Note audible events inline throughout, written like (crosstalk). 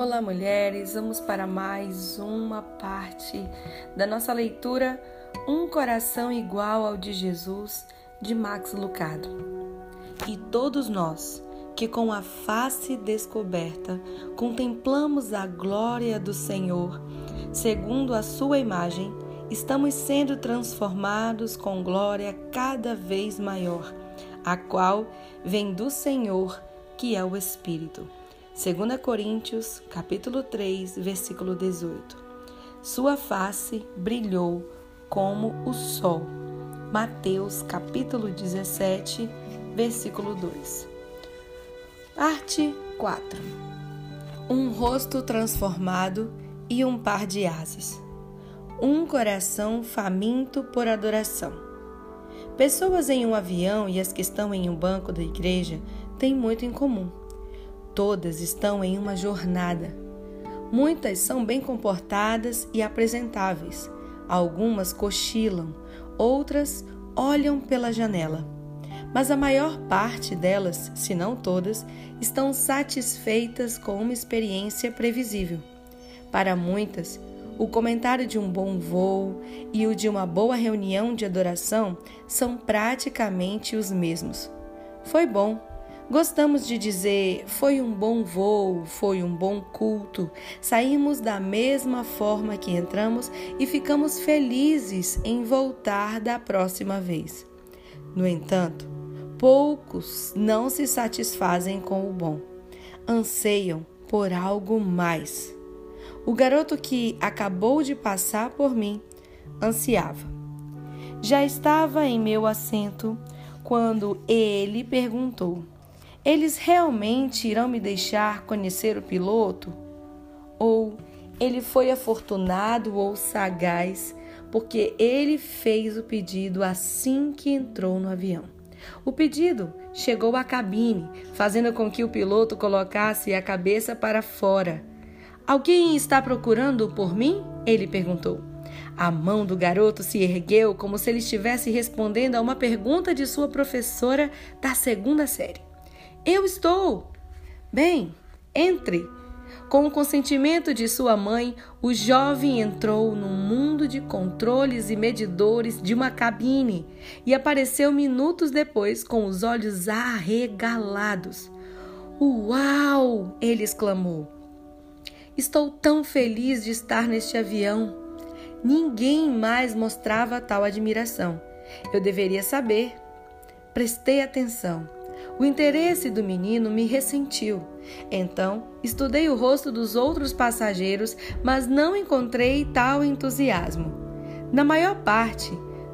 Olá, mulheres. Vamos para mais uma parte da nossa leitura Um Coração Igual ao de Jesus, de Max Lucado. E todos nós, que com a face descoberta contemplamos a glória do Senhor, segundo a sua imagem, estamos sendo transformados com glória cada vez maior, a qual vem do Senhor, que é o Espírito 2 Coríntios, capítulo 3, versículo 18. Sua face brilhou como o sol. Mateus, capítulo 17, versículo 2. Parte 4. Um rosto transformado e um par de asas. Um coração faminto por adoração. Pessoas em um avião e as que estão em um banco da igreja têm muito em comum Todas estão em uma jornada. Muitas são bem comportadas e apresentáveis. Algumas cochilam, outras olham pela janela. Mas a maior parte delas, se não todas, estão satisfeitas com uma experiência previsível. Para muitas, o comentário de um bom voo e o de uma boa reunião de adoração são praticamente os mesmos. Foi bom, Gostamos de dizer foi um bom voo, foi um bom culto. Saímos da mesma forma que entramos e ficamos felizes em voltar da próxima vez. No entanto, poucos não se satisfazem com o bom, anseiam por algo mais. O garoto que acabou de passar por mim ansiava. Já estava em meu assento quando ele perguntou: eles realmente irão me deixar conhecer o piloto? Ou ele foi afortunado ou sagaz porque ele fez o pedido assim que entrou no avião? O pedido chegou à cabine, fazendo com que o piloto colocasse a cabeça para fora. Alguém está procurando por mim? Ele perguntou. A mão do garoto se ergueu como se ele estivesse respondendo a uma pergunta de sua professora da segunda série. Eu estou. Bem, entre. Com o consentimento de sua mãe, o jovem entrou no mundo de controles e medidores de uma cabine e apareceu minutos depois com os olhos arregalados. Uau! ele exclamou. Estou tão feliz de estar neste avião. Ninguém mais mostrava tal admiração. Eu deveria saber. Prestei atenção. O interesse do menino me ressentiu. Então, estudei o rosto dos outros passageiros, mas não encontrei tal entusiasmo. Na maior parte,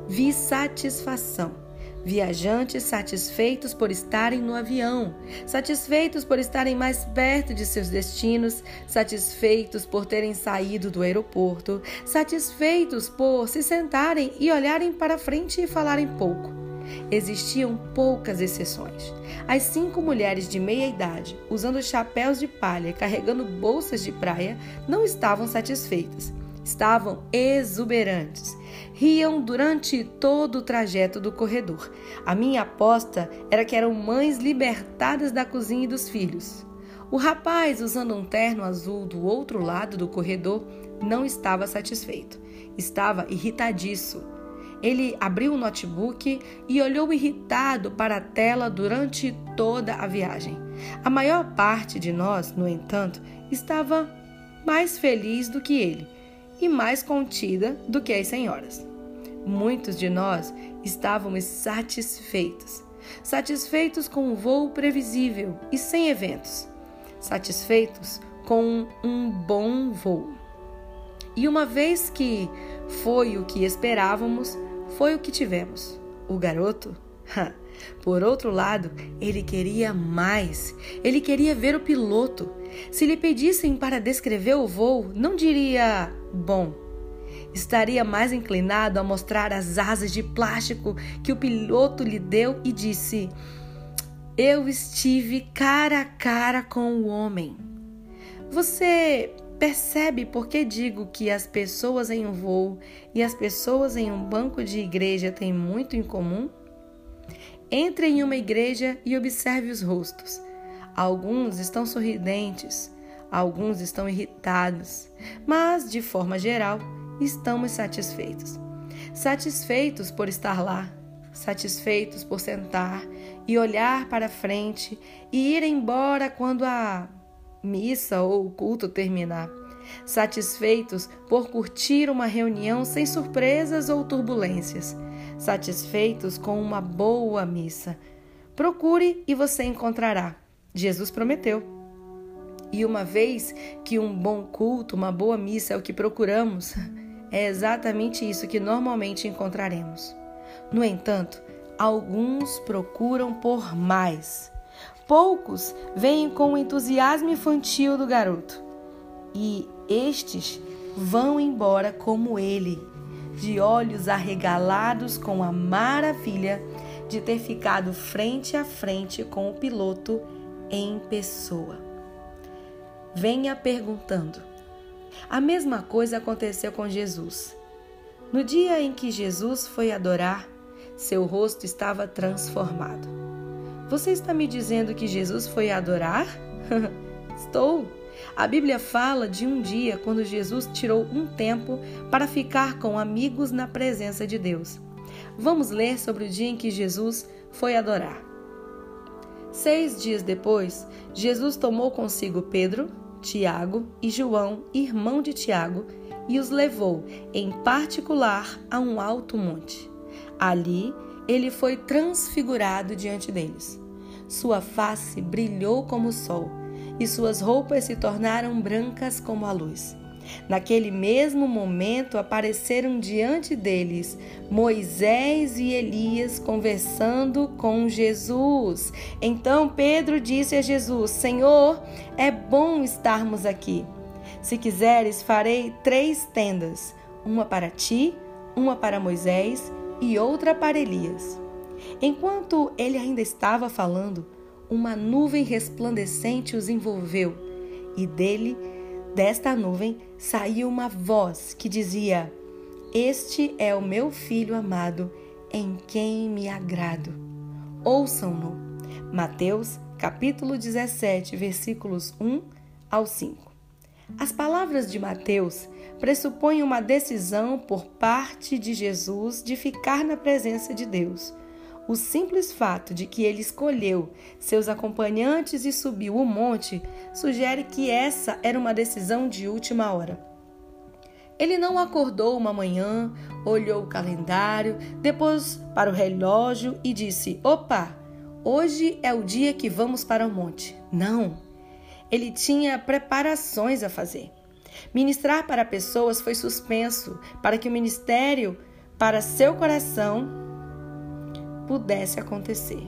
vi satisfação. Viajantes satisfeitos por estarem no avião, satisfeitos por estarem mais perto de seus destinos, satisfeitos por terem saído do aeroporto, satisfeitos por se sentarem e olharem para frente e falarem pouco Existiam poucas exceções. As cinco mulheres de meia idade, usando chapéus de palha e carregando bolsas de praia, não estavam satisfeitas. Estavam exuberantes. Riam durante todo o trajeto do corredor. A minha aposta era que eram mães libertadas da cozinha e dos filhos. O rapaz, usando um terno azul do outro lado do corredor, não estava satisfeito. Estava irritadiço ele abriu o notebook e olhou irritado para a tela durante toda a viagem. A maior parte de nós, no entanto, estava mais feliz do que ele e mais contida do que as senhoras. Muitos de nós estávamos satisfeitos, satisfeitos com um voo previsível e sem eventos, satisfeitos com um bom voo. E uma vez que foi o que esperávamos, foi o que tivemos. O garoto, por outro lado, ele queria mais. Ele queria ver o piloto. Se lhe pedissem para descrever o voo, não diria bom. Estaria mais inclinado a mostrar as asas de plástico que o piloto lhe deu e disse: Eu estive cara a cara com o homem. Você Percebe por que digo que as pessoas em um voo e as pessoas em um banco de igreja têm muito em comum? Entre em uma igreja e observe os rostos. Alguns estão sorridentes, Alguns estão irritados, mas, de forma geral, estamos satisfeitos. Satisfeitos por estar lá, satisfeitos por sentar e olhar para frente e ir embora quando a missa ou culto terminar. Satisfeitos por curtir uma reunião sem surpresas ou turbulências. Satisfeitos com uma boa missa. Procure e você encontrará. Jesus prometeu. E uma vez que um bom culto, uma boa missa é o que procuramos, (laughs) é exatamente isso que normalmente encontraremos. No entanto, alguns procuram por mais. Poucos vêm com o entusiasmo infantil do garoto. E estes vão embora como ele, de olhos arregalados com a maravilha de ter ficado frente a frente com o piloto em pessoa. Venha perguntando. A mesma coisa aconteceu com Jesus. No dia em que Jesus foi adorar, seu rosto estava transformado. Você está me dizendo que Jesus foi adorar? (laughs) Estou. A Bíblia fala de um dia quando Jesus tirou um tempo para ficar com amigos na presença de Deus. Vamos ler sobre o dia em que Jesus foi adorar. Seis dias depois, Jesus tomou consigo Pedro, Tiago e João, irmão de Tiago, e os levou, em particular, a um alto monte. Ali, ele foi transfigurado diante deles. Sua face brilhou como o sol, e suas roupas se tornaram brancas como a luz. Naquele mesmo momento apareceram diante deles Moisés e Elias conversando com Jesus. Então Pedro disse a Jesus: Senhor, é bom estarmos aqui. Se quiseres, farei três tendas: uma para ti, uma para Moisés e outra para Elias. Enquanto ele ainda estava falando, uma nuvem resplandecente os envolveu e dele Desta nuvem saiu uma voz que dizia: Este é o meu filho amado, em quem me agrado. Ouçam-no. Mateus, capítulo 17, versículos 1 ao 5. As palavras de Mateus pressupõem uma decisão por parte de Jesus de ficar na presença de Deus o simples fato de que ele escolheu seus acompanhantes e subiu o monte sugere que essa era uma decisão de última hora. Ele não acordou uma manhã, olhou o calendário, depois para o relógio e disse: Opa, hoje é o dia que vamos para o monte. Não. Ele tinha preparações a fazer. Ministrar para pessoas foi suspenso para que o ministério para seu coração pudesse acontecer.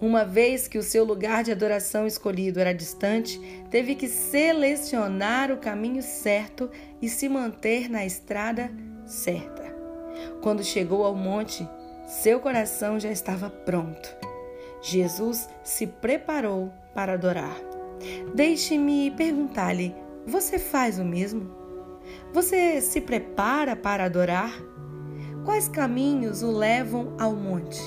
Uma vez que o seu lugar de adoração escolhido era distante, teve que selecionar o caminho certo e se manter na estrada certa. Quando chegou ao monte, seu coração já estava pronto. Jesus se preparou para adorar. Deixe-me perguntar-lhe: você faz o mesmo? Você se prepara para adorar? Quais caminhos o levam ao monte?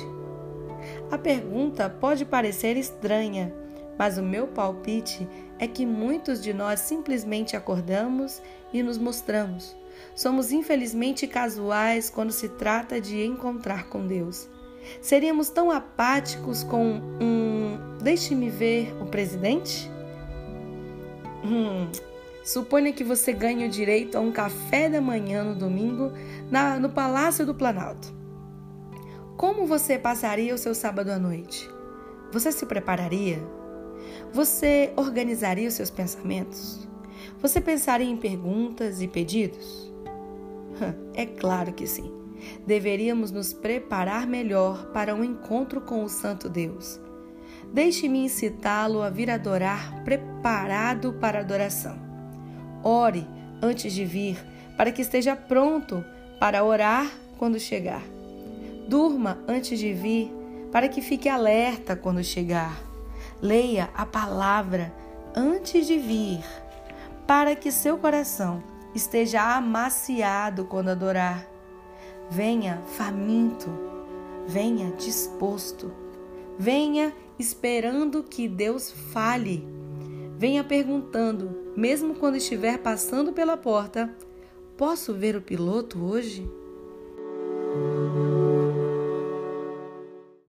A pergunta pode parecer estranha, mas o meu palpite é que muitos de nós simplesmente acordamos e nos mostramos. Somos infelizmente casuais quando se trata de encontrar com Deus. Seríamos tão apáticos com um deixe-me ver o presidente? Hum, Suponha que você ganhe o direito a um café da manhã no domingo na, no Palácio do Planalto. Como você passaria o seu sábado à noite? Você se prepararia? Você organizaria os seus pensamentos? Você pensaria em perguntas e pedidos? É claro que sim. Deveríamos nos preparar melhor para um encontro com o Santo Deus. Deixe-me incitá-lo a vir adorar preparado para a adoração. Ore antes de vir, para que esteja pronto para orar quando chegar. Durma antes de vir, para que fique alerta quando chegar. Leia a palavra antes de vir, para que seu coração esteja amaciado quando adorar. Venha faminto, venha disposto, venha esperando que Deus fale venha perguntando, mesmo quando estiver passando pela porta: Posso ver o piloto hoje?